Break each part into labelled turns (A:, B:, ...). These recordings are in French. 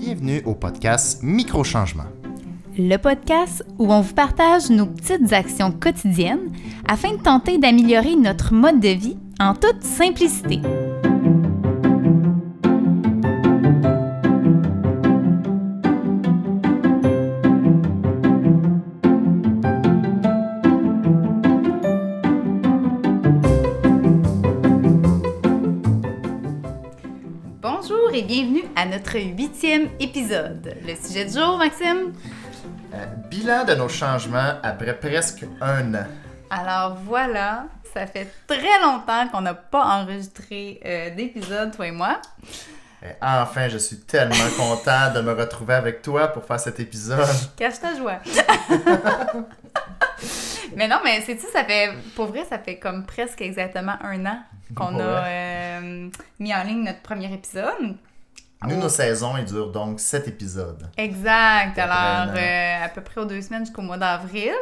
A: Bienvenue au podcast Microchangement.
B: Le podcast où on vous partage nos petites actions quotidiennes afin de tenter d'améliorer notre mode de vie en toute simplicité. À notre huitième épisode. Le sujet du jour, Maxime?
A: Euh, bilan de nos changements après presque un an.
B: Alors voilà, ça fait très longtemps qu'on n'a pas enregistré euh, d'épisode, toi et moi.
A: Et enfin, je suis tellement content de me retrouver avec toi pour faire cet épisode.
B: Cache ta joie. mais non, mais c'est tu ça fait, pour vrai, ça fait comme presque exactement un an qu'on a euh, mis en ligne notre premier épisode.
A: Nous, nos saisons, elles durent donc sept épisodes.
B: Exact. Alors, euh, à peu près aux deux semaines jusqu'au mois d'avril.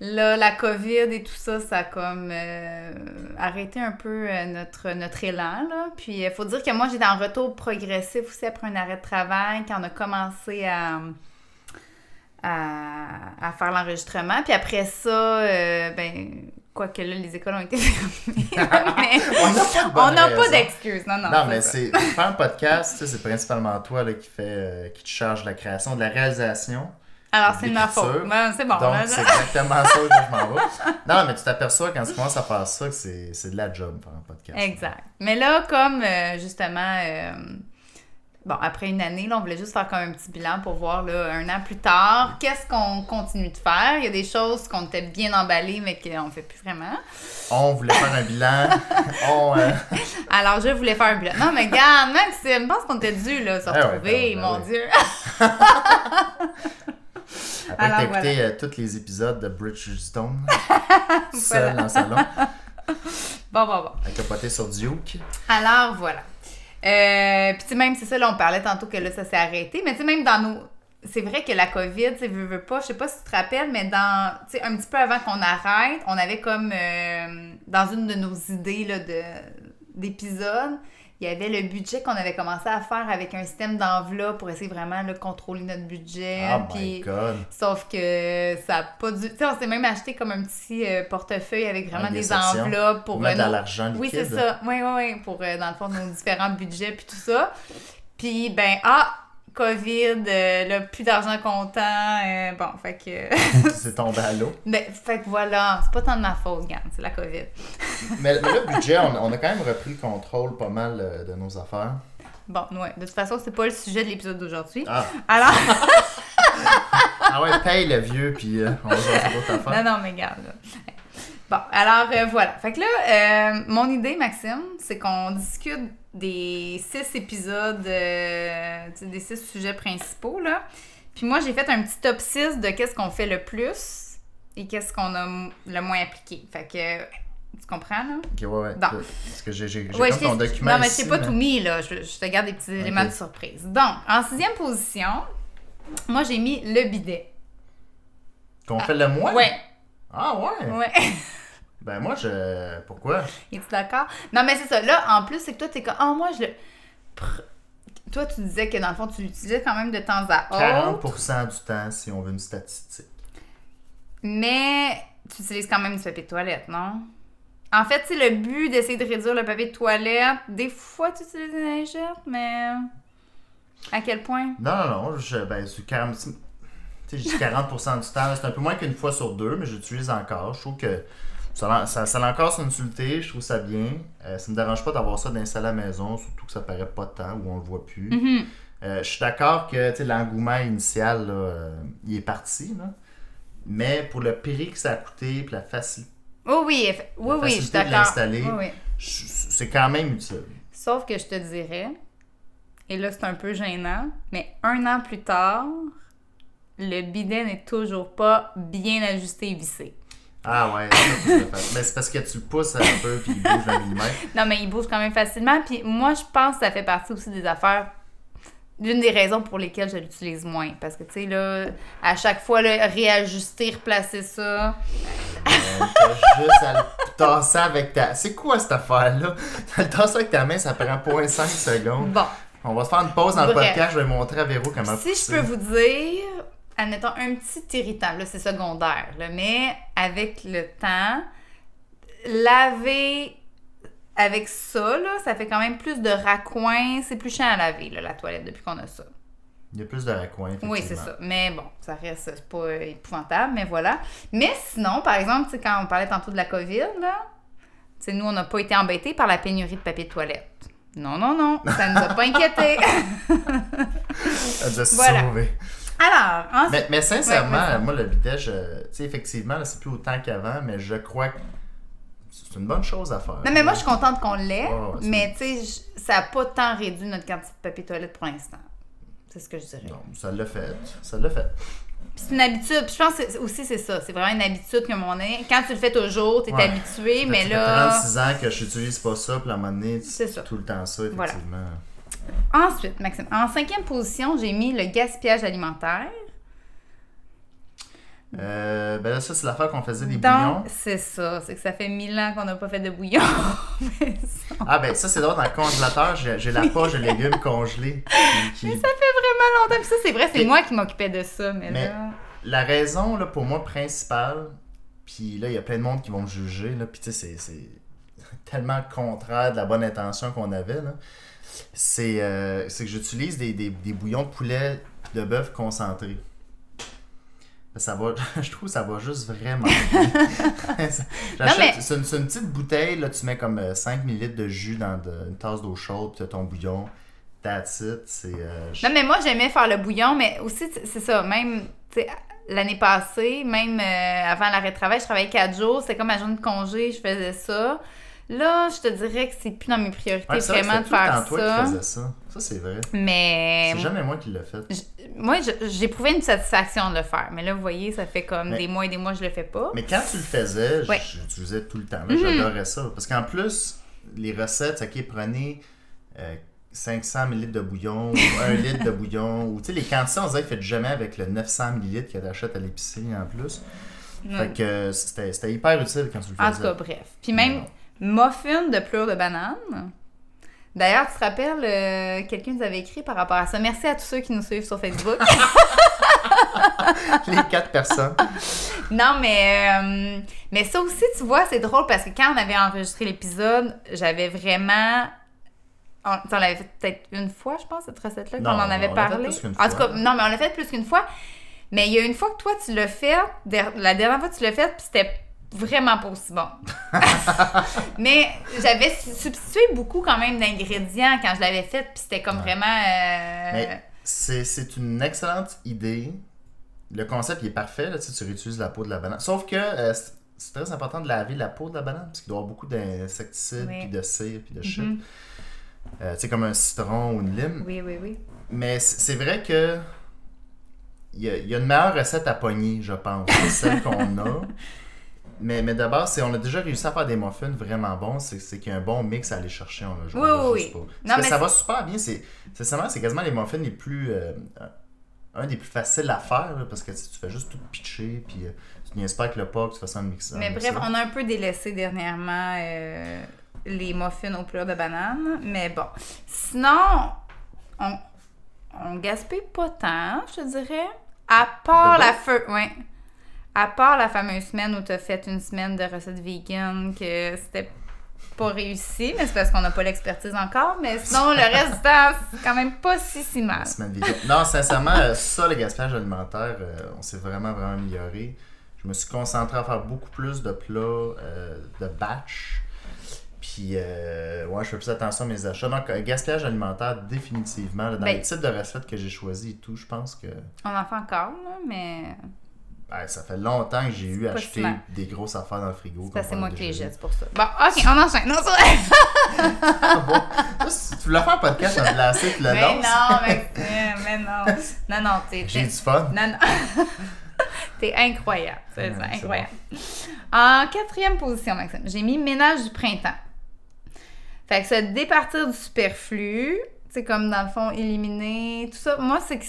B: Là, la COVID et tout ça, ça a comme euh, arrêté un peu euh, notre, notre élan. Là. Puis, il faut dire que moi, j'étais en retour progressif aussi après un arrêt de travail quand on a commencé à, à, à faire l'enregistrement. Puis après ça, euh, ben, quoique là, les écoles ont été fermées. mais
A: On n'a pas
B: d'excuses. Non, non.
A: Non, mais c'est faire un podcast, c'est principalement toi là, qui fait euh, qui te charge de la création, de la réalisation.
B: Alors, c'est de ma faute. Ben, c'est bon.
A: Donc, c'est exactement ça que je m'en vais. Non, mais tu t'aperçois quand tu commences à faire ça que c'est c'est de la job faire un podcast.
B: Exact. Mais là, comme euh, justement, euh, bon, après une année, là, on voulait juste faire comme un petit bilan pour voir, là, un an plus tard, qu'est-ce qu'on continue de faire. Il y a des choses qu'on était bien emballées, mais qu'on fait plus vraiment.
A: On voulait faire un bilan. on, euh,
B: Alors, je voulais faire un bilan. Non, mais regarde, Maxime, je pense qu'on était dû, là, se
A: ouais,
B: retrouver,
A: ben
B: mon
A: ben
B: Dieu.
A: après
B: Alors,
A: écouté euh, tous les épisodes de Bridgestone, seul
B: Voilà.
A: dans le salon,
B: Bon, bon, bon.
A: à capoter sur Duke.
B: Alors, voilà. Euh, Puis, tu sais, même, c'est ça, là, on parlait tantôt que là, ça s'est arrêté. Mais, tu sais, même dans nos. C'est vrai que la COVID, tu sais, veux, veux pas, je sais pas si tu te rappelles, mais dans. Tu sais, un petit peu avant qu'on arrête, on avait comme. euh, dans une de nos idées, là, de d'épisodes, il y avait le budget qu'on avait commencé à faire avec un système d'enveloppe pour essayer vraiment de contrôler notre budget.
A: Oh my
B: puis-
A: god.
B: Sauf que ça a pas dû. Tu sais, on s'est même acheté comme un petit euh, portefeuille avec vraiment
A: des
B: enveloppes pour
A: mettre
B: euh,
A: de l'argent.
B: Oui, c'est ça. Oui, oui, oui. Pour, euh, dans le fond, nos différents budgets puis tout ça. Puis, ben, ah, COVID, euh, là, plus d'argent comptant. euh, bon, fait que.
A: C'est tombé à l'eau.
B: ben, fait que voilà, c'est pas tant de ma faute, Gann, c'est la COVID.
A: Mais, mais le budget, on, on a quand même repris le contrôle pas mal euh, de nos affaires.
B: Bon, ouais. De toute façon, c'est pas le sujet de l'épisode d'aujourd'hui.
A: Ah,
B: Alors.
A: ah ouais, paye le vieux, puis euh, on va c'est d'autres affaires.
B: Non, non, mais regarde. là. Bon, alors euh, voilà. Fait que là, euh, mon idée, Maxime, c'est qu'on discute des six épisodes, euh, des six sujets principaux, là. Puis moi, j'ai fait un petit top 6 de qu'est-ce qu'on fait le plus et qu'est-ce qu'on a le moins appliqué. Fait que, tu comprends, là?
A: Ok, ouais, ouais.
B: Bon.
A: Parce que j'ai j'ai-
B: Ouais, je
A: ton document
B: Non, mais c'est pas
A: mais-
B: tout mis, là. Je, je te garde des petits éléments de surprise. Donc, en sixième position, moi, j'ai mis le bidet.
A: Qu'on fait le moins?
B: Ouais,
A: Ah ouais?
B: ouais.
A: Ben moi, je... Pourquoi?
B: Es-tu d'accord? Non, mais c'est ça. Là, en plus, c'est que toi, t'es comme, ah, moi, je le. Pr- Toi, tu disais que dans le fond, tu l'utilisais quand même de temps à autre,
A: 40% du temps, si on veut une statistique.
B: mais tu utilises quand même du papier de toilette, non? En fait, c'est le but d'essayer de réduire le papier de toilette. Des fois, tu utilises une lingette, mais. À quel point?
A: Non, non, non, je, ben, c'est 40... Tu sais, je dis 40% du temps, c'est un peu moins qu'une fois sur deux, mais j'utilise encore. Je trouve que ça, ça, ça a encore son utilité, je trouve ça bien. Euh, ça me dérange pas d'avoir ça d'installer à la maison, surtout que ça paraît pas tant ou on le voit plus.
B: Mhm.
A: Euh, je suis d'accord que tu sais, l'engouement initial, là, euh, il est parti, là. mais pour le prix que ça a coûté, puis la facilité,
B: Oh oui, oui,
A: La
B: oui, je suis d'accord. oui.
A: c'est quand même utile.
B: Sauf que je te dirais, et là c'est un peu gênant, mais un an plus tard, le bidet n'est toujours pas bien ajusté et vissé.
A: Ah ouais, mais c'est parce que tu le pousses un peu, puis il bouge un millimètre.
B: Non, mais il bouge quand même facilement. Puis moi, je pense que ça fait partie aussi des affaires. L'une des raisons pour lesquelles je l'utilise moins. Parce que, tu sais, là, à chaque fois, là, réajuster, replacer ça.
A: Euh, T'as juste à le tasser avec ta. C'est quoi cette affaire-là? Le tasser avec ta main, ça prend 0.5 secondes.
B: Bon.
A: On va se faire une pause dans le podcast. Je vais montrer à Véro comment
B: Si je peux vous dire, admettons, un petit irritant, là, c'est secondaire, là, mais avec le temps, laver avec ça, là, ça fait quand même plus de raccoins. C'est plus chiant à laver, là, la toilette, depuis qu'on a ça.
A: Il y a plus de raccoins.
B: Oui, c'est ça. Mais bon, ça reste c'est pas épouvantable, mais voilà. Mais sinon, par exemple, quand on parlait tantôt de la COVID, là, nous, on n'a pas été embêtés par la pénurie de papier de toilette. Non, non, non, ça nous a pas inquiétés.
A: Doit se
B: Voilà.
A: sauver.
B: Alors, ensuite,
A: Mais, mais sincèrement,
B: Ouais,
A: moi, le je- tu sais, effectivement, là, c'est plus autant qu'avant, mais je crois que c'est une bonne chose à faire.
B: Non, mais moi, je suis contente qu'on l'ait, mais tu sais, ça n'a pas tant réduit notre quantité de papier toilette pour l'instant. C'est ce que je dirais.
A: Non, ça l'a fait. Ça l'a fait.
B: C'est une habitude. Puis je pense que c'est- aussi, c'est ça. C'est vraiment une habitude un moment donné, quand tu le fais toujours, tu es
A: Ouais.
B: habitué,
A: Ça
B: mais
A: fait
B: là.
A: 36 ans que je n'utilise pas ça, puis à un moment donné,
B: C'est ça.
A: tout le temps ça,
B: Voilà. Ensuite, Maxime, en cinquième position, j'ai mis le gaspillage alimentaire.
A: Euh, ben là, ça, c'est l'affaire qu'on faisait des bouillons.
B: c'est ça. C'est que ça fait mille ans qu'on n'a pas fait de bouillon. Mais
A: Ah, ben ça, c'est drôle, dans le congélateur, j'ai la poche de légumes congelés. qui- qui-
B: ça fait vraiment longtemps. Puis ça, c'est vrai, c'est moi qui m'occupais de ça. Mais,
A: Mais-
B: là.
A: La raison, là, pour moi, principale, puis là, il y a plein de monde qui vont me juger, là, puis tu sais, c'est- c'est tellement contraire de la bonne intention qu'on avait, là. C'est euh, c'est que j'utilise des, des, des bouillons de poulet de bœuf concentrés. Ça va, je trouve que ça va juste vraiment
B: mais-
A: C'est une, une petite bouteille, là, tu mets comme euh, 5 ml de jus dans de- une tasse d'eau chaude, puis tu as ton bouillon. That's it. C'est. euh, je-
B: Non, mais moi, j'aimais faire le bouillon, mais aussi, c'est ça, même, l'année passée, même euh, avant l'arrêt de travail, je travaillais quatre jours, c'était comme ma journée de congé, je faisais ça. Là, je te dirais que c'est plus dans mes priorités
A: Ouais, c'est vrai que
B: vraiment de
A: c'était tout le
B: faire
A: temps toi
B: ça.
A: qui faisais ça. Ça, c'est vrai.
B: Mais
A: C'est jamais moi qui l'ai fait.
B: moi, je- j'ai prouvé une satisfaction de le faire. Mais là, vous voyez, ça fait comme
A: Mais-
B: des mois et des mois que je le fais pas.
A: Mais quand tu le faisais,
B: Ouais.
A: j'utilisais tout le temps.
B: Mhm.
A: J'adorais ça. Parce qu'en plus, les recettes, ok, prenez euh, 500 ml de bouillon ou 1 litre de bouillon. Ou tu sais, les quantités, on dirait qu'ils faites jamais avec le 900 ml que tu achètes à l'épicerie en plus.
B: Ouais.
A: Fait que c'était c'était hyper utile quand tu le faisais.
B: En tout cas, bref. Puis même, muffin de pleure de banane. D'ailleurs, tu te rappelles, euh, quelqu'un nous avait écrit par rapport à ça. Merci à tous ceux qui nous suivent sur Facebook.
A: les quatre personnes.
B: Non, mais, euh, mais ça aussi, tu vois, c'est drôle parce que quand on avait enregistré l'épisode, j'avais vraiment. On, on l'avait fait peut-être une fois, je pense, cette recette-là, qu'on en avait
A: on l'a fait
B: parlé.
A: plus qu'une
B: En tout cas, non, mais on l'a fait plus qu'une fois. Mais il y a une fois que toi, tu l'as fait, la dernière fois que tu l'as fait, puis c'était vraiment pas aussi bon. mais j'avais su- substitué beaucoup quand même d'ingrédients quand je l'avais fait, puis c'était comme
A: Ouais.
B: vraiment. euh,
A: c'est une excellente idée. Le concept il est parfait, là, tu, sais, tu réutilises la peau de la banane. Sauf que euh, c'est- très important de laver la peau de la banane parce qu'il doit y avoir beaucoup d'insecticides,
B: Oui.
A: puis de cire, puis de shit.
B: Mhm.
A: Euh, tu sais, comme un citron ou une lime.
B: Oui, oui, oui.
A: Mais c'est vrai que il y, a, il y a une meilleure recette à pogner, je pense, que celle qu'on a. Mais, mais d'abord, on a déjà réussi à faire des muffins vraiment bons. C'est qu'il y a un bon mix à aller chercher. On a, on
B: Oui,
A: a
B: oui,
A: pas.
B: Non,
A: que
B: mais
A: ça va super bien. C'est quasiment les muffins les plus. euh, un des plus faciles à faire là, parce que tu, fais juste tout pitcher. Puis euh, tu niaises pas avec le pot, tu fais ça en mixant.
B: Mais bref, on a un peu délaissé dernièrement euh, les muffins aux pleurs de banane. Mais bon. Sinon, on, on gaspille pas tant, je te dirais. À part la feu. Ouais. À part la fameuse semaine où tu as fait une semaine de recettes vegan que c'était pas réussi, mais c'est parce qu'on n'a pas l'expertise encore. Mais sinon, le reste du temps, c'est quand même pas si si mal.
A: Semaine vegan. Non, sincèrement, euh, ça, le gaspillage alimentaire, euh, on s'est vraiment, vraiment amélioré. Je me suis concentré à faire beaucoup plus de plats euh, de batch. Puis, euh, ouais, je fais plus attention à mes achats. Donc, gaspillage alimentaire, définitivement. là, dans
B: Ben-
A: les types de recettes que j'ai choisis et tout, je pense que
B: On en fait encore, là, mais
A: ouais, ça fait longtemps que j'ai eu acheté
B: si mal.
A: des grosses affaires dans le frigo.
B: c'est c'est moi qui les jette, c'est pour ça. Bon, ok, on enchaîne. Non, c'est vrai.
A: Ah bon? Tu voulais faire un podcast glacer, tu le
B: Mais non, Maxime, mais non. Non, non, t'es.
A: J'ai du fun.
B: Non, non. T'es incroyable. C'est
A: Ouais, c'est
B: incroyable. En quatrième position, Maxime, j'ai mis ménage du printemps. Fait que se départir du superflu, sais, comme dans le fond, éliminer, tout ça. Moi, c'est que.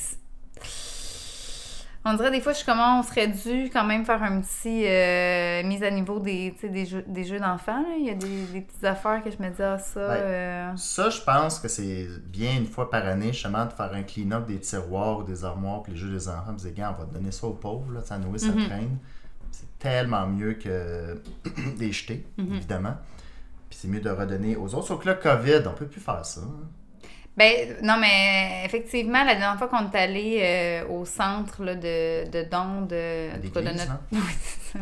B: On dirait des fois, je suis comment on serait dû quand même faire un petit euh, mise à niveau des, des jeux, des jeux d'enfants. Il y a des, des petites affaires que je me dis, ah, ça.
A: Ouais.
B: euh,
A: Ça, je pense que c'est bien une fois par année, justement, de faire un clean-up des tiroirs ou des armoires pour les jeux des enfants. Puis gars, on va donner ça aux pauvres, là, ça nourrit, ça
B: Mhm.
A: traîne. C'est tellement mieux que des jeter,
B: Mhm.
A: évidemment. Puis c'est mieux de redonner aux autres. Sauf que là, COVID, on peut plus faire ça. hein.
B: Ben, non, mais effectivement, la dernière fois qu'on est allé euh, au centre là, de, de dons de, en tout cas, de notre-
A: hein?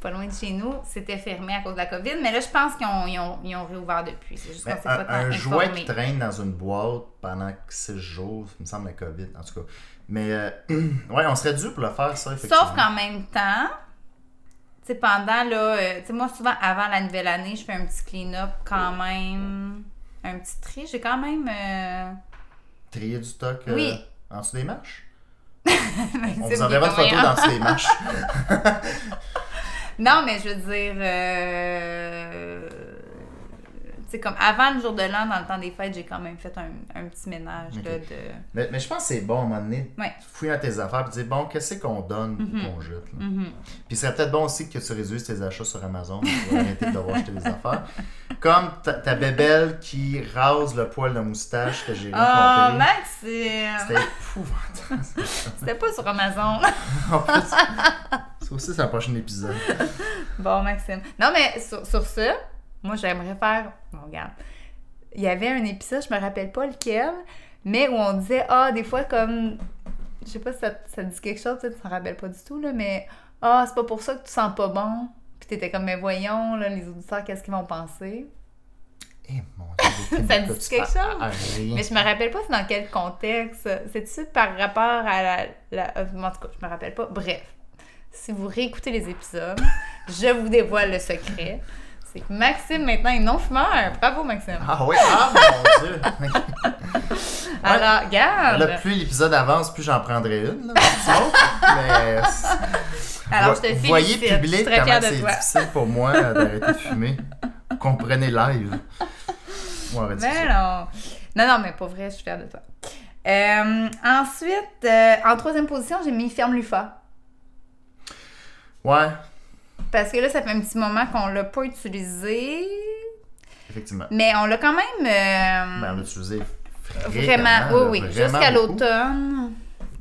B: Pas loin de chez nous, c'était fermé à cause de la COVID. Mais là, je pense qu'ils ont, ils ont, ils ont réouvert depuis. C'est juste qu'on
A: Ben,
B: pas
A: un,
B: tant
A: un jouet qui traîne dans une boîte pendant 6 jours, il me semble la COVID, en tout cas. Mais, euh, ouais, on serait dû pour le faire, ça, effectivement.
B: Sauf qu'en même temps, tu sais, pendant, là, euh, tu sais, moi, souvent, avant la nouvelle année, je fais un petit clean-up quand même, un petit tri. J'ai quand même... euh,
A: Trier du stock euh,
B: Oui.
A: en dessous des marches?
B: c'est
A: On vous enverra une photo dans dessous des marches.
B: Non, mais je veux dire, euh, sais, comme avant le jour de l'an, dans le temps des fêtes, j'ai quand même fait un, un petit ménage là, de.
A: Mais, mais je pense que c'est bon à un moment donné,
B: Ouais.
A: fouiller dans tes affaires et dire bon, qu'est-ce qu'on donne
B: Mhm.
A: qu'on jette. là?
B: Mhm.
A: Puis ce serait peut-être bon aussi que tu réduises tes achats sur Amazon pour arrêter de devoir acheter des affaires. Comme ta, ta bébelle qui rase le poil de moustache que j'ai
B: Oh,
A: rencontré.
B: Maxime!
A: C'était épouvantable.
B: C'était pas sur Amazon.
A: en plus, ça aussi, c'est un prochain épisode.
B: bon, Maxime. Non, mais sur, sur ça, moi, j'aimerais faire. Bon, regarde. Il y avait un épisode, je me rappelle pas lequel, mais où on disait, ah, des fois, comme. Je sais pas si ça, ça dit quelque chose, tu t'en rappelles pas du tout, là, mais. Ah, c'est pas pour ça que tu sens pas bon. Puis t'étais comme, mais voyons, là, les auditeurs, qu'est-ce qu'ils vont penser?
A: Eh mon dieu,
B: Ça dit quelque chose? Mais je me rappelle pas c'est dans quel contexte. C'est-tu par rapport à la, la- En tout cas, je me rappelle pas. Bref, si vous réécoutez les épisodes, je vous dévoile le secret. C'est Maxime, maintenant, est non-fumeur. Bravo, Maxime.
A: Ah oui, ah mon dieu.
B: Alors, regarde.
A: Là, plus l'épisode avance, plus j'en prendrai une. Là, mais
B: Alors, je te
A: Vous voyez
B: félicite. Je suis
A: public
B: très
A: comment c'est difficile pour moi euh, d'arrêter de fumer. Comprenez live.
B: Mais non. Non, non, mais pour vrai, je suis fière de toi. Euh, ensuite, euh, en troisième position, j'ai mis Ferme Lufa.
A: Ouais,
B: Parce que là, ça fait un petit moment qu'on l'a pas utilisé.
A: effectivement.
B: Mais on l'a quand même. euh,
A: Ben, on l'a utilisé
B: Vraiment,
A: fréquemment,
B: oui, oui.
A: vraiment
B: Jusqu'à l'automne.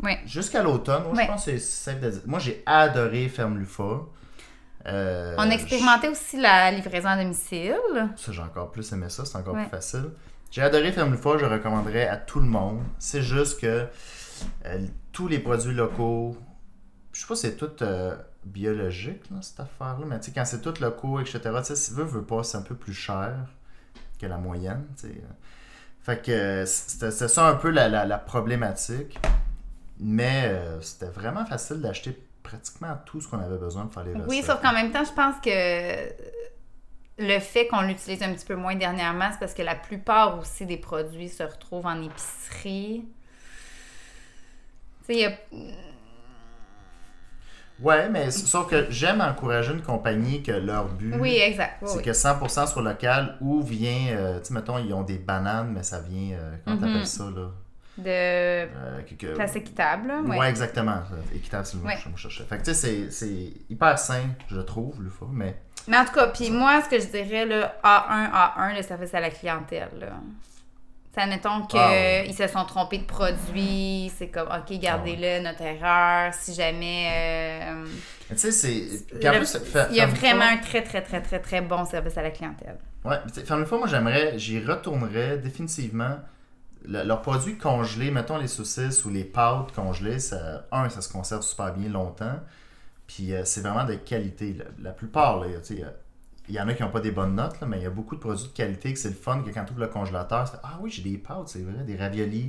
B: Oui.
A: Jusqu'à l'automne, moi, je pense que c'est safe de dire. Moi, j'ai adoré Ferme Lufa. Euh,
B: On a expérimenté aussi la livraison à domicile.
A: Ça, j'ai encore plus aimé ça, c'est encore
B: Ouais.
A: plus facile. J'ai adoré Ferme Lufa, je recommanderais à tout le monde. C'est juste que euh, tous les produits locaux, je sais pas si c'est tout euh, biologique, là, cette affaire-là, mais tu sais, quand c'est tout locaux, etc., tu sais, si veut, veut pas, c'est un peu plus cher que la moyenne, tu sais. Fait que euh, c'était c'était ça un peu la, la- la problématique. Mais euh, c'était vraiment facile d'acheter pratiquement tout ce qu'on avait besoin pour faire les recettes.
B: Oui, sauf qu'en même temps, je pense que le fait qu'on l'utilise un petit peu moins dernièrement, c'est parce que la plupart aussi des produits se retrouvent en épicerie. Tu sais, il y a.
A: Ouais, mais sauf que j'aime encourager une compagnie que leur but,
B: Oui, exact. oui,
A: c'est
B: oui.
A: que 100% sur local ou vient, euh, tu sais, mettons, ils ont des bananes, mais ça vient, euh, comment
B: Mhm.
A: t'appelles ça, là?
B: De
A: Euh, que-
B: place équitable. là,
A: Ouais,
B: ouais.
A: exactement. Équitable, c'est le mot
B: Ouais.
A: que je cherchais. Fait que tu sais, c'est- c'est hyper sain, je trouve, le fois, mais
B: Mais en tout cas, puis moi, ce que je dirais, là, A1, A1, le service à la clientèle, là. Admettons qu'ils
A: Ah ouais.
B: se sont trompés de produit, c'est comme, OK, gardez-le, notre erreur, si jamais... euh,
A: tu sais, c'est.
B: Il y a vraiment un très, très, très, très, très bon service à la clientèle.
A: Ouais, ferme fois, moi j'aimerais, j'y retournerais définitivement. Le- leurs produits congelés, mettons les saucisses ou les pâtes congelées, ça, un, ça se conserve super bien longtemps. Puis euh, c'est vraiment de qualité. La, la plupart, là, tu sais, il y en a qui n'ont pas des bonnes notes, là, mais il y a beaucoup de produits de qualité que c'est le fun que quand tu ouvres le congélateur, fais Ah oui, j'ai des pâtes, c'est vrai, des raviolis,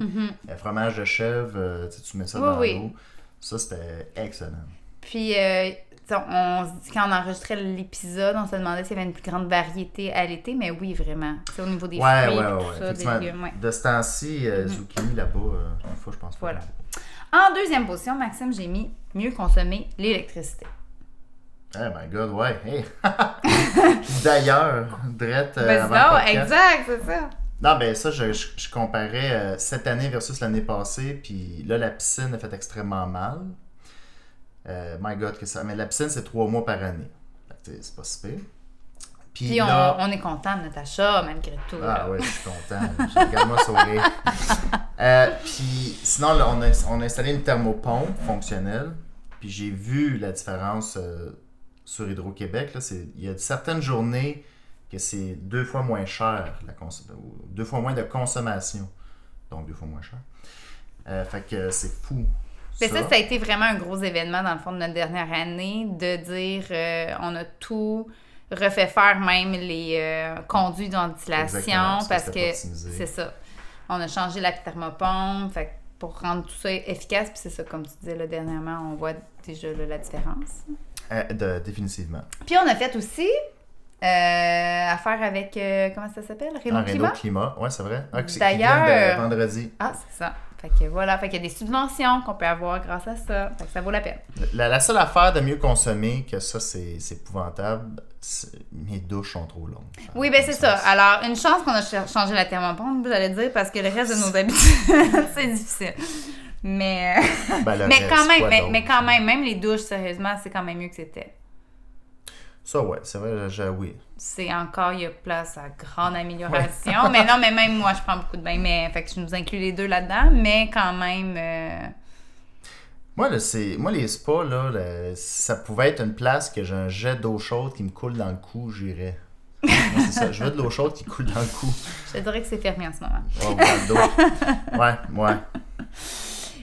A: euh, fromage de chèvre, euh, tu mets ça
B: Oui,
A: dans
B: oui.
A: l'eau. Ça, c'était excellent.
B: Puis, euh, on, quand on enregistrait l'épisode, on se demandait s'il y avait une plus grande variété à l'été, mais oui, vraiment. C'est au niveau des
A: Ouais,
B: fruits
A: ouais,
B: et
A: ouais,
B: tout
A: ouais,
B: ça, des légumes.
A: De ce temps-ci, euh,
B: Mhm.
A: zucchini là-bas, une fois, je pense pas.
B: Voilà. En deuxième position, Maxime, j'ai mis mieux consommer l'électricité.
A: Oh my god, ouais. Hey. D'ailleurs, Drette. euh,
B: Ben,
A: avant
B: non,
A: le
B: exact, c'est ça.
A: Non, ben ça, je, je, je comparais euh, cette année versus l'année passée, puis là, la piscine a fait extrêmement mal. Euh, my God, que ça. Mais la piscine, c'est trois mois par année. C'est pas si pire. Puis, là-
B: on est content de notre achat, malgré tout.
A: Ah ouais, je suis content. Regarde-moi sourire. Euh, puis sinon, là, on, a, on a installé une thermopompe fonctionnelle. Puis j'ai vu la différence sur Hydro-Québec. là, c'est- Il y a certaines journées que c'est deux fois moins cher, la deux fois moins de consommation. Donc deux fois moins cher. Euh, fait que c'est fou.
B: Mais ça, ça a été vraiment un gros événement dans le fond de notre dernière année, de dire euh, on a tout refait faire même les euh, conduits de ventilation
A: Exactement, ça,
B: parce que c'est ça. On a changé la thermopompe fait pour rendre tout ça efficace, puis c'est ça, comme tu disais là, dernièrement, on voit déjà là, la différence.
A: Euh, de- définitivement.
B: Puis on a fait aussi euh, affaire avec, euh, comment ça s'appelle? Renault
A: En
B: Climat?
A: Climat, ouais, c'est vrai. Ah,
B: D'ailleurs-
A: de vendredi.
B: Ah, c'est ça. Fait que voilà, fait qu'il y a des subventions qu'on peut avoir grâce à ça. Fait que ça vaut la peine.
A: La, la seule affaire de mieux consommer, que ça, c'est épouvantable, c'est- mes douches sont trop longues.
B: Oui, ben c'est ça. Alors, une chance qu'on a ch- changé la thermopompe, vous allez dire, parce que le reste de nos habitudes, c'est difficile. Mais, euh,
A: Ben,
B: mais
A: reste,
B: quand même,
A: quoi
B: mais, mais quand même, même les douches, sérieusement, c'est quand même mieux que c'était.
A: Ça, ouais, c'est vrai, je, oui.
B: C'est encore, il y a place à grande amélioration. mais non, mais même moi, je prends beaucoup de bains, mais fait que je nous inclus les deux là-dedans, mais quand même, euh,
A: Moi, là, c'est, moi, les spas, là, ça pouvait être une place que j'ai un jet d'eau chaude qui me coule dans le cou, j'irais. Moi, c'est ça. Je veux de l'eau chaude qui coule dans le cou.
B: je te dirais que c'est fermé en ce moment.
A: Ouais, dos. Ouais, ouais.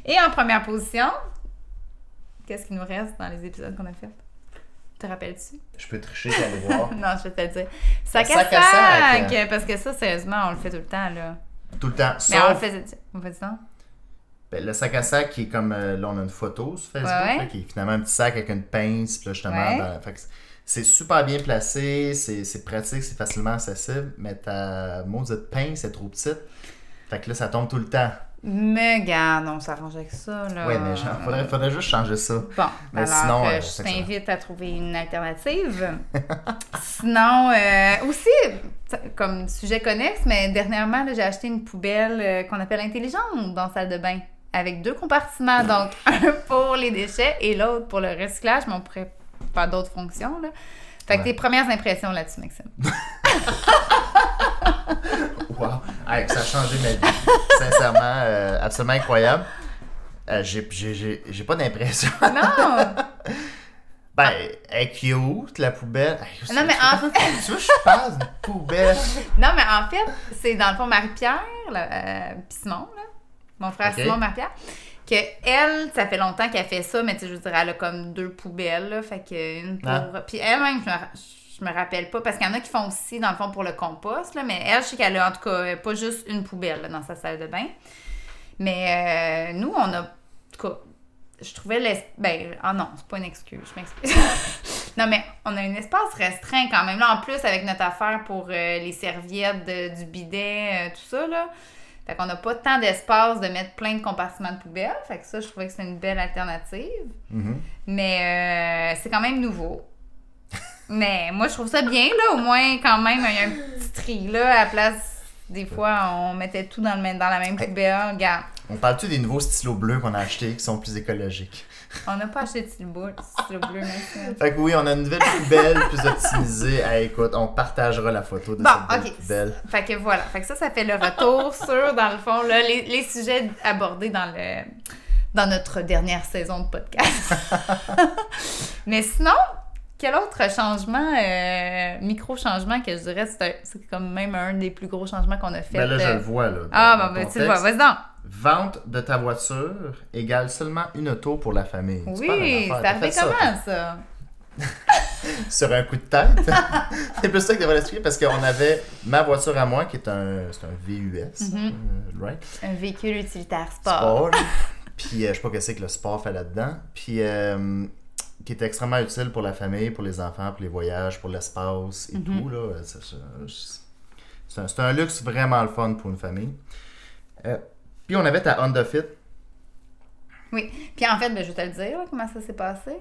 B: Et en première position, qu'est-ce qui nous reste dans les épisodes qu'on a fait? Te rappelles-tu?
A: Je peux tricher aller voir.
B: Non, je vais te le dire. Sac,
A: Sac
B: à sac!
A: sac.
B: Parce que ça, sérieusement, on le fait tout le temps, là.
A: Tout le temps.
B: Mais on le faisait... On fait ça?
A: ben, le sac à sac qui est comme. euh, là, on a une photo sur Facebook,
B: Ouais, ouais.
A: là, qui est finalement un petit sac avec une pince. Puis là, justement,
B: Ouais.
A: dans- fait que c'est- super bien placé, c'est, c'est pratique, c'est facilement accessible, mais ta maudite pince est trop petite. Fait que là, ça tombe tout le temps.
B: Mais garde, on s'arrange avec ça, là.
A: Ouais, mais genre, faudrait, faudrait juste changer ça.
B: Bon,
A: Mais
B: alors
A: sinon,
B: euh,
A: euh,
B: je t'invite à trouver une alternative. sinon, euh, aussi, comme sujet connexe, mais dernièrement, j'ai acheté une poubelle euh, qu'on appelle intelligente dans la salle de bain, avec deux compartiments, donc un pour les déchets et l'autre pour le recyclage, mais on pourrait faire d'autres fonctions, là. Fait que
A: Ouais.
B: tes premières impressions là-dessus, Maxime.
A: Wow! Hey, ça a changé ma vie. Sincèrement, euh, absolument incroyable. Euh, j'ai, j'ai, j'ai, j'ai pas d'impression.
B: Non!
A: Ben, elle est cute, la poubelle.
B: Non, mais en
A: veux- Tu que je passe d'une poubelle?
B: Non, mais en fait, c'est dans le fond Marie-Pierre, là, euh, puis Simon, là, mon frère. Simon, Marie-Pierre, que elle, ça fait longtemps qu'elle fait ça, mais tu sais, je veux dire, elle a comme deux poubelles, là, fait que une pour...
A: Ah.
B: Puis elle-même, je me, je me rappelle pas, parce qu'il y en a qui font aussi, dans le fond, pour le compost, là, mais elle, je sais qu'elle a, en tout cas, pas juste une poubelle, là, dans sa salle de bain. Mais euh, nous, on a... En tout cas, je trouvais l'espace... Ben, ah non, c'est pas une excuse, je m'excuse. non, mais on a un espace restreint quand même. Là, en plus, avec notre affaire pour euh, les serviettes de- du bidet, euh, tout ça, là. Fait qu'on n'a pas tant d'espace de mettre plein de compartiments de poubelle. Fait que ça, je trouvais que c'était une belle alternative.
A: Mhm.
B: Mais euh, c'est quand même nouveau. Mais moi, je trouve ça bien, là. Au moins, quand même, il y a un petit tri, là, à la place... Des fois, on mettait tout dans, le même, dans la même poubelle. Regarde,
A: On parle-tu des nouveaux stylos bleus qu'on a achetés qui sont plus écologiques?
B: on n'a pas acheté de stylo bleu, stylo bleu, Maxime.
A: Fait que oui, on a une nouvelle poubelle plus optimisée. Hey, écoute, on partagera la photo de
B: Bon,
A: cette belle
B: ok.
A: poubelle.
B: Fait que voilà. Fait que ça, ça fait le retour sur, dans le fond, là, les, les sujets abordés dans le dans notre dernière saison de podcast. Mais sinon, quel autre changement, euh, micro-changement que je dirais, c'est c'est comme même un des plus gros changements qu'on a fait.
A: Ben là, je
B: euh,
A: le vois, là.
B: Ah, bon, ben
A: ton
B: tu le vois. Vas-y donc.
A: Vente de ta voiture égale seulement une auto pour la famille.
B: Oui, ça fait comment, ça?
A: Sur un coup de tête. c'est plus ça que je devrais l'expliquer parce qu'on avait ma voiture à moi qui est un, c'est un VUS,
B: Mhm.
A: euh, right?
B: Un véhicule utilitaire sport.
A: Puis euh, je sais pas qu'est-ce que le sport fait là-dedans. Puis euh, qui est extrêmement utile pour la famille, pour les enfants, pour les voyages, pour l'espace et
B: Mhm.
A: tout. Là. C'est, un, luxe vraiment le fun pour une famille. Euh, puis on avait ta Honda Fit.
B: Oui. Puis en fait, ben, je vais te le dire, comment ça s'est passé.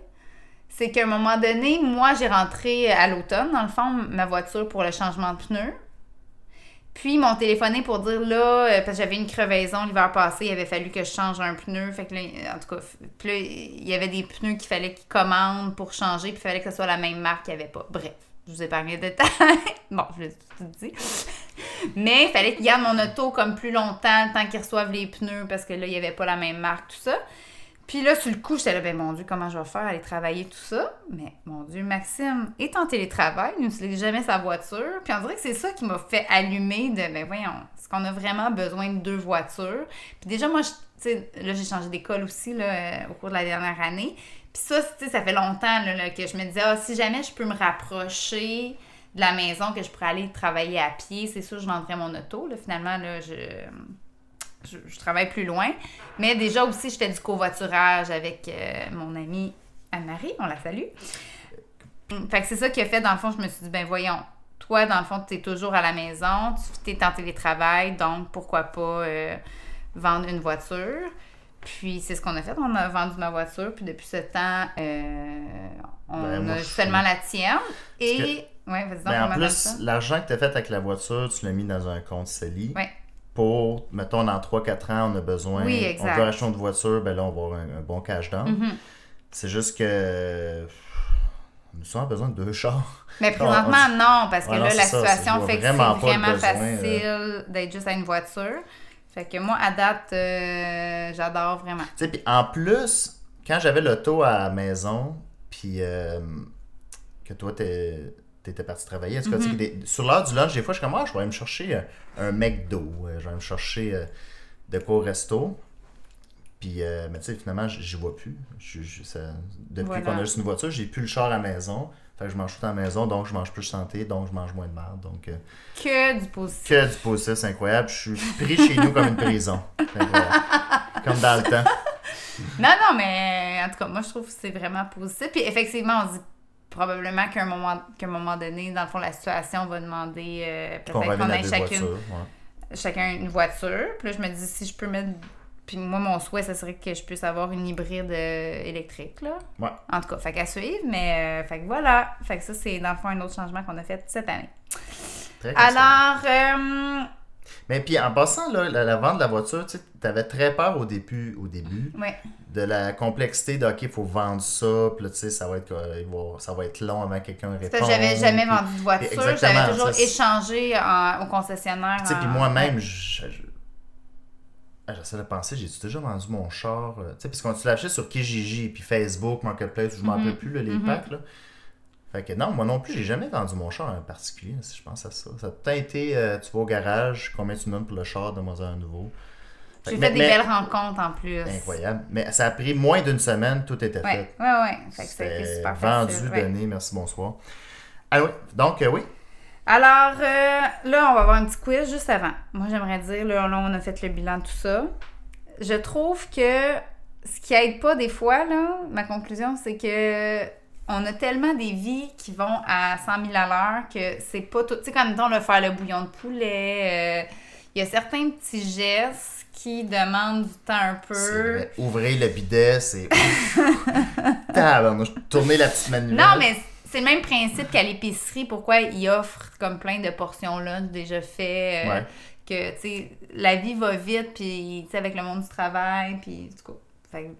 B: C'est qu'à un moment donné, moi, j'ai rentré à l'automne, dans le fond, ma voiture pour le changement de pneus. Puis, ils m'ont téléphoné pour dire là, euh, parce que j'avais une crevaison l'hiver passé, il avait fallu que je change un pneu. Fait que là, en tout cas, là, il y avait des pneus qu'il fallait qu'ils commandent pour changer, puis il fallait que ce soit la même marque qu'il n'y avait pas. Bref, je vous épargne les détails. bon, je l'ai tout dit. Mais il fallait qu'ils gardent mon auto comme plus longtemps, le temps qu'ils reçoivent les pneus, parce que là, il n'y avait pas la même marque, tout ça. Puis là, sur le coup, j'étais là, ben mon Dieu, comment je vais faire, aller travailler, tout ça? Mais mon Dieu, Maxime est en télétravail, n'utilise jamais sa voiture. Puis on dirait que c'est ça qui m'a fait allumer de, ben voyons, est-ce qu'on a vraiment besoin de deux voitures? Puis déjà, moi, je- là, j'ai changé d'école aussi, là, euh, au cours de la dernière année. Puis ça, tu sais, ça fait longtemps là, là, que je me disais, ah, si jamais je peux me rapprocher de la maison, que je pourrais aller travailler à pied, c'est sûr, je vendrais mon auto. Là, finalement, là, je je, je travaille plus loin. Mais déjà aussi, j'étais du covoiturage avec euh, mon amie Anne-Marie, on la salue. Hum, Fait que c'est ça qui a fait, dans le fond, je me suis dit, ben voyons, toi, dans le fond, tu es toujours à la maison, tu es en télétravail, donc pourquoi pas euh, vendre une voiture? Puis c'est ce qu'on a fait, on a vendu ma voiture, puis depuis ce temps, euh, on
A: Ben,
B: a
A: je
B: seulement la tienne. Et, ouais, vas-y donc,
A: Mais en plus, l'argent que tu as fait avec la voiture, tu l'as mis dans un compte CELI.
B: Ouais.
A: Pour, mettons, dans 3-4 ans, on a besoin.
B: Oui,
A: On veut acheter une voiture, ben là, on va avoir un, un bon cash down.
B: Mhm.
A: C'est juste que. On a souvent besoin de deux chars.
B: Mais présentement, non, parce que
A: Ouais, non,
B: là, la
A: ça,
B: situation fait que c'est
A: vraiment besoin,
B: facile d'être juste à une voiture. Fait que moi, à date, euh, j'adore vraiment.
A: Tu sais, puis en plus, quand j'avais l'auto à la maison, puis euh, que toi, t'es- t'étais parti travailler,
B: Mhm.
A: des- sur l'heure du lunch, des fois, je suis comme, ah, je vais aller me chercher un, un McDo, euh, je vais me chercher euh, de quoi au resto. Puis, euh, mais tu sais, finalement, j'y vois plus. Je- je- ça- depuis
B: Voilà.
A: qu'on a juste une voiture, j'ai plus le char à la maison. Fait que je mange tout à la maison, donc je mange plus santé, donc je mange moins de merde. Donc, euh,
B: Que du positif.
A: que du positif, c'est incroyable. Je suis pris chez nous comme une prison. Comme dans le temps.
B: Non, non, mais en tout cas, moi, je trouve que c'est vraiment positif. Puis effectivement, on dit probablement qu'à un moment, qu'à un moment donné, dans le fond, la situation va demander euh, peut-être qu'on ait
A: deux
B: chacune,
A: voitures. ouais.
B: chacun une voiture. Puis là, je me dis, si je peux mettre. Puis moi, mon souhait, ce serait que je puisse avoir une hybride euh, électrique, là.
A: Ouais.
B: En tout cas, fait qu'à suivre, mais euh, fait que voilà. Fait que ça, c'est dans le fond un autre changement qu'on a fait cette année.
A: Très.
B: Alors,
A: Mais puis en passant, là, la, la vente de la voiture, tu avais très peur au début, au début
B: ouais.
A: de la complexité de OK, il faut vendre ça, puis là, ça va être euh, ça va être long avant que quelqu'un réponde.
B: j'avais jamais
A: puis-
B: vendu de voiture. J'avais toujours
A: ça,
B: échangé en- au concessionnaire.
A: Tu sais, puis
B: en-
A: moi-même, je- je- ah, j'essaie de penser, j'ai déjà vendu mon char, euh, tu sais, parce qu'on tu l'achetait sur Kijiji, puis Facebook, Marketplace, je m'en
B: Mhm.
A: rappelle plus, là, les
B: Mhm.
A: packs, là. Fait que non, moi non plus, j'ai jamais vendu mon char en particulier, si je pense à ça. Ça a peut-être été, euh, tu vas au garage, combien tu donnes pour le char, donne-moi un nouveau?
B: J'ai fait
A: mais-
B: des
A: mais-
B: belles rencontres en plus.
A: Incroyable. Mais ça a pris moins d'une semaine, tout était
B: Ouais,
A: fait.
B: ouais, ouais. Fait que ça a été super
A: vendu,
B: facile. ouais.
A: donné, merci, bonsoir. Ah oui, donc euh, oui,
B: Alors, euh, là, on va avoir un petit quiz juste avant. Moi, j'aimerais dire, là, là, on a fait le bilan de tout ça. Je trouve que ce qui aide pas des fois, là, ma conclusion, c'est que on a tellement des vies qui vont à 100 000 à l'heure que c'est pas tout. Tu sais, comme mettons, le faire le bouillon de poulet, euh, il y a certains petits gestes qui demandent du temps un peu.
A: Ouvrir le bidet, c'est. Tourner la petite manuelle.
B: Non, mais c'est le même principe qu'à l'épicerie. Pourquoi ils offrent comme plein de portions lunch déjà fait. euh,
A: Ouais.
B: Que, tu sais, la vie va vite, puis, tu sais, avec le monde du travail, puis, du coup. Fait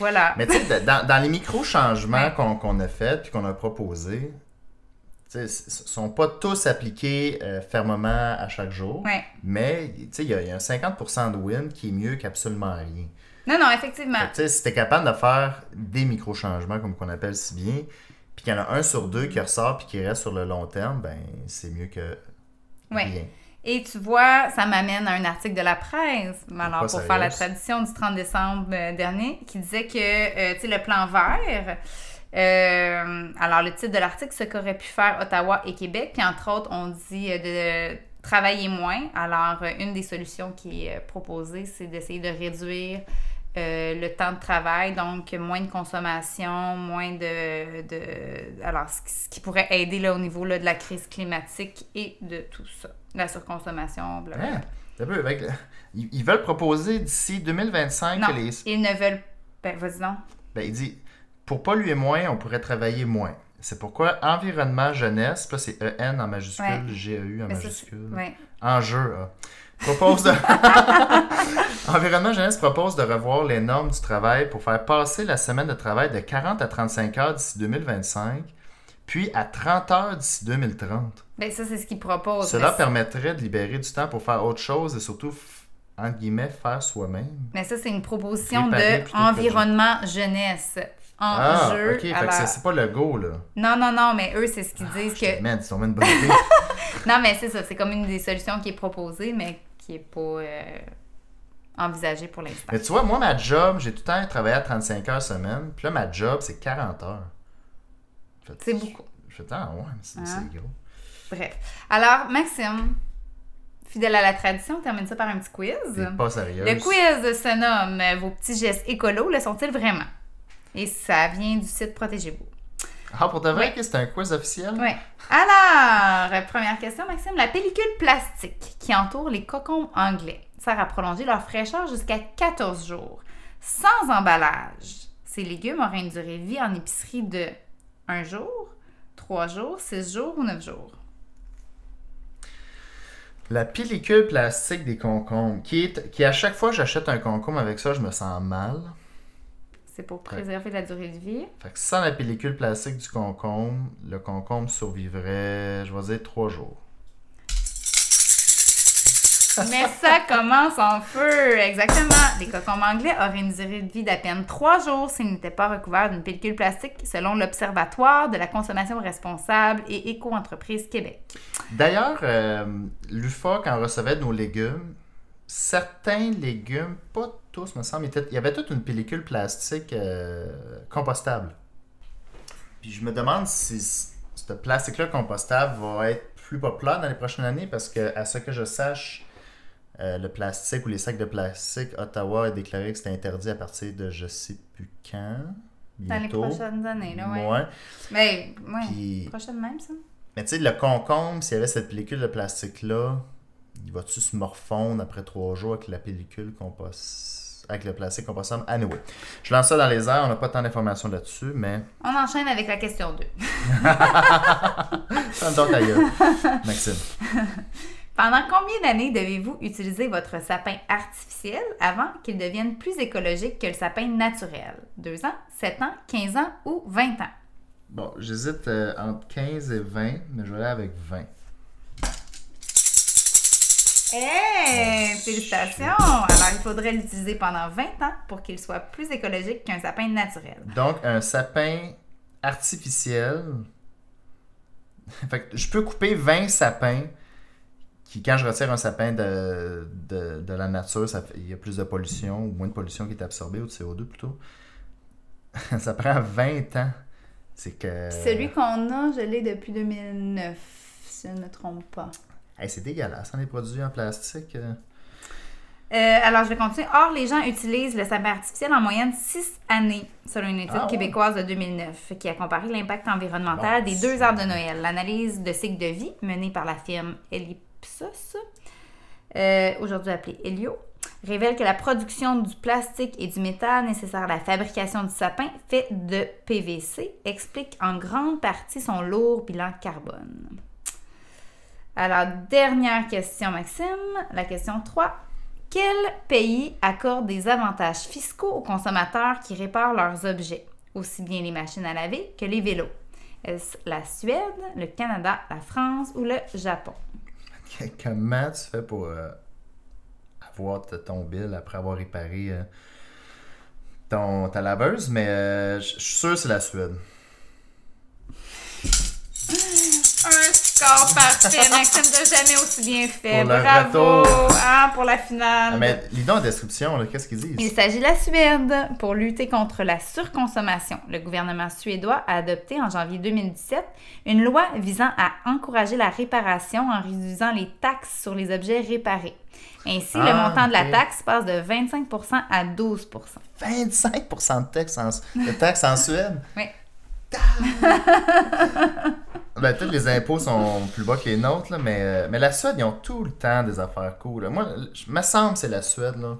B: voilà.
A: Mais tu sais, dans, dans les micro-changements qu'on a fait puis qu'on a proposés, c- sont pas tous appliqués euh, fermement à chaque jour.
B: Ouais.
A: Mais il y, a- il y a un 50% de win qui est mieux qu'absolument rien.
B: Non, non, effectivement.
A: Fait que, tu si t'es capable de faire des micro-changements, comme qu'on appelle si bien, puis qu'il y en a un sur deux qui ressort puis qui reste sur le long terme, ben c'est mieux que
B: Ouais.
A: rien.
B: Et tu vois, ça m'amène à un article de la presse, alors pour faire la tradition du 30 décembre euh, dernier, qui disait que, euh, tu sais, le plan vert, euh, alors le titre de l'article, ce qu'auraient pu faire Ottawa et Québec, puis entre autres, on dit euh, de travailler moins. Alors, une des solutions qui est proposée, c'est d'essayer de réduire euh, le temps de travail, donc moins de consommation, moins de... de alors, ce qui, pourrait aider là, au niveau là, de la crise climatique et de tout ça. La surconsommation, blablabla.
A: Hein? Avec ils, ils veulent proposer d'ici 2025
B: Non,
A: que les.
B: ils ne veulent... Ben, vas-y non.
A: Ben, il dit pour polluer moins, on pourrait travailler moins. C'est pourquoi Environnement Jeunesse, là c'est EN en majuscule,
B: Ouais.
A: GEU en
B: ça,
A: majuscule.
B: ouais.
A: Enjeu, ah. Propose de... Environnement Jeunesse propose de revoir les normes du travail pour faire passer la semaine de travail de 40 à 35 heures d'ici 2025, puis à 30 heures d'ici 2030.
B: Ben, ça, c'est ce qu'ils proposent.
A: Cela permettrait de libérer du temps pour faire autre chose et surtout, entre guillemets, faire soi-même.
B: mais ça, c'est une proposition de environnement jeunesse.
A: Ah,
B: Enjeu.
A: ok, fait
B: à
A: que c'est- pas le go, là.
B: Non, non, non, mais eux, c'est ce qu'ils disent que.
A: Vraiment une bonne idée.
B: Non, mais c'est ça, c'est comme une des solutions qui est proposée, mais qui est pas euh, envisagée pour l'instant.
A: Mais tu vois, moi, ma job, j'ai tout le temps travaillé à 35 heures semaine. Puis là, ma job, c'est 40 heures.
B: C'est beaucoup.
A: Je fais, ah ouais, mais c'est c'est gros.
B: Bref. Alors, Maxime, fidèle à la tradition, on termine ça par un petit quiz.
A: Pas sérieux.
B: Le quiz se nomme Vos petits gestes écolos, le sont-ils vraiment? Et ça vient du site Protégez-vous.
A: Ah, pour de vrai,
B: Oui.
A: que c'est un quiz officiel?
B: Oui. Alors, première question, Maxime. La pellicule plastique qui entoure les cocons anglais sert à prolonger leur fraîcheur jusqu'à 14 jours. Sans emballage, ces légumes auraient une durée de vie en épicerie de 1 jour, 3 jours, 6 jours ou 9 jours?
A: La pellicule plastique des concombres, qui est, qui à chaque fois que j'achète un concombre avec ça, je me sens mal.
B: C'est pour préserver la durée de vie.
A: Fait que sans la pellicule plastique du concombre, le concombre survivrait, je vais dire, 3 jours.
B: Mais ça commence en feu, exactement. Les cocombes anglais auraient une durée de vie d'à peine trois jours s'ils n'étaient pas recouverts d'une pellicule plastique, selon l'Observatoire de la consommation responsable et Éco-entreprise Québec.
A: D'ailleurs, euh, quand on recevait nos légumes, certains légumes, pas tous, me semble, il y avait toute une pellicule plastique euh, compostable. Puis je me demande si ce plastique-là compostable va être plus populaire dans les prochaines années parce que, à ce que je sache, euh, le plastique ou les sacs de plastique, Ottawa a déclaré que c'était interdit à partir de je sais plus quand.
B: Dans les prochaines années, là, ouais.
A: Ouais.
B: Mais, ouais,
A: Puis
B: prochaine même, ça.
A: mais tu sais, le concombre, s'il y avait cette pellicule de plastique-là, il va-tu se morfondre après trois jours avec la pellicule compost... avec le plastique compostable? Anyway, je lance ça dans les airs, on n'a pas tant d'informations là-dessus, mais
B: On enchaîne avec la question 2.
A: ça me donne ta gueule, Maxime.
B: Pendant combien d'années devez-vous utiliser votre sapin artificiel avant qu'il devienne plus écologique que le sapin naturel? 2 ans, 7 ans, 15 ans ou 20 ans?
A: Bon, j'hésite euh, entre 15 et 20, mais je vais aller avec 20.
B: Hey! Félicitations! Alors, il faudrait l'utiliser pendant 20 ans pour qu'il soit plus écologique qu'un sapin naturel.
A: Donc, un sapin artificiel. fait que je peux couper 20 sapins qui, quand je retire un sapin de, de, de la nature, ça fait- il y a plus de pollution ou moins de pollution qui est absorbée ou de CO2 plutôt. ça prend 20 ans. C'est que.
B: Celui qu'on a, je l'ai depuis 2009, si je ne me trompe pas.
A: Hey, c'est dégueulasse, hein, les produits en plastique. euh.
B: Euh, alors, je vais continuer. Or, les gens utilisent le sapin artificiel en moyenne 6 années, selon une étude
A: Ah ouais?
B: québécoise de 2009, qui a comparé l'impact environnemental
A: Bon,
B: des deux arbres de Noël. L'analyse de cycle de vie menée par la firme Ellipsos, euh, aujourd'hui appelée Helio, révèle que la production du plastique et du métal nécessaire à la fabrication du sapin fait de PVC explique en grande partie son lourd bilan carbone. Alors, dernière question, Maxime. La question 3. Quel pays accorde des avantages fiscaux aux consommateurs qui réparent leurs objets, aussi bien les machines à laver que les vélos? Est-ce la Suède, le Canada, la France ou le Japon?
A: Comment tu fais pour euh, avoir ton bill après avoir réparé euh, ton, ta laveuse? Mais euh, je suis sûr que c'est la Suède.
B: Un score parfait. Maxime n'a jamais aussi bien fait.
A: Pour
B: Bravo hein, pour la finale.
A: Ah, mais lis donc la description, qu'est-ce qu'ils disent?
B: Il s'agit de la Suède. Pour lutter contre la surconsommation, le gouvernement suédois a adopté en janvier 2017 une loi visant à encourager la réparation en réduisant les taxes sur les objets réparés. Ainsi, le
A: Ah,
B: montant de la taxe passe de 25% à 12%
A: 25% de taxes en, de taxes en Suède?
B: Oui.
A: Ben, peut-être les impôts sont plus bas que les nôtres, là, mais, euh, mais la Suède, ils ont tout le temps des affaires cool. là. Moi, je me semble que c'est la Suède, là.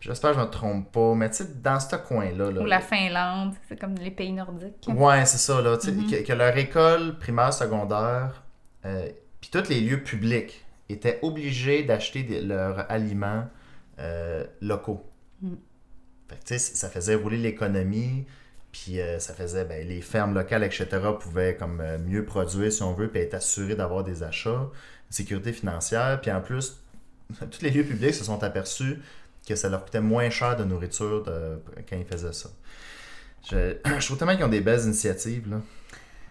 A: J'espère que je me trompe pas, mais tu sais, dans ce coin-là. Là,
B: Ou la Finlande, c'est comme les pays nordiques.
A: Ouais, c'est ça, là.
B: Mhm.
A: que, que leur école primaire, secondaire, euh, puis tous les lieux publics étaient obligés d'acheter leurs aliments euh, locaux.
B: Mhm.
A: Fait que, tu sais, ça faisait rouler l'économie, puis euh, ça faisait, ben, les fermes locales, etc., pouvaient comme euh, mieux produire, si on veut, puis être assurés d'avoir des achats, une sécurité financière, puis en plus, tous les lieux publics se sont aperçus que ça leur coûtait moins cher de nourriture de- quand ils faisaient ça. Je, je trouve tellement qu'ils ont des belles initiatives, là.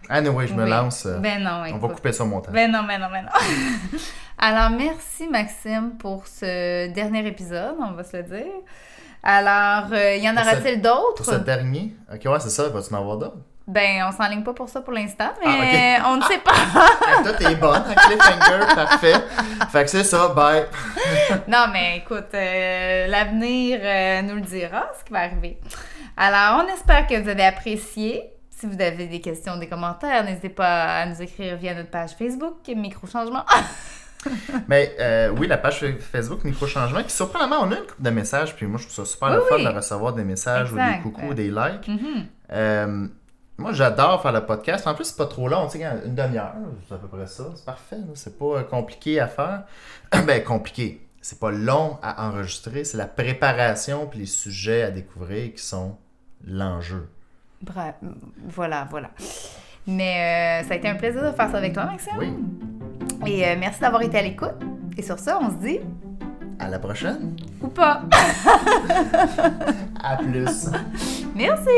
A: Anyway, je me lance. euh,
B: Ben non,
A: on va couper ça au montage.
B: Ben non, ben non, ben non. Alors, merci Maxime pour ce dernier épisode, on va se le dire. Alors, euh, y en aura-t-il
A: Pour ce
B: d'autres?
A: dernier, ok, ouais, c'est ça, vas-tu en avoir d'autres?
B: Ben, on s'enligne pas pour ça pour l'instant,
A: Ah,
B: mais on ne sait pas.
A: Toi, t'es bonne, cliffhanger, parfait. Fait que c'est ça, bye.
B: non, mais écoute, euh, l'avenir euh, nous le dira, ce qui va arriver. Alors, on espère que vous avez apprécié. Si vous avez des questions, des commentaires, n'hésitez pas à nous écrire via notre page Facebook, Microchangement.
A: Mais euh, oui, la page Facebook Microchangement, qui surprenamment, on a une couple de messages, puis moi, je trouve ça super
B: Oui,
A: le fun
B: oui.
A: de recevoir des messages ou des coucous ou des likes.
B: Mhm.
A: Euh, moi, j'adore faire le podcast. En plus, c'est pas trop long, tu sais, une demi-heure, c'est à peu près ça. C'est parfait, c'est pas euh, compliqué à faire. ben, compliqué. C'est pas long à enregistrer, c'est la préparation puis les sujets à découvrir qui sont l'enjeu.
B: Bref, voilà, voilà. Mais euh, ça a été un plaisir de faire ça avec toi, Maxime.
A: Oui.
B: Et euh, merci d'avoir été à l'écoute. Et sur ça, on se dit
A: À la prochaine.
B: ou pas.
A: À plus.
B: Merci.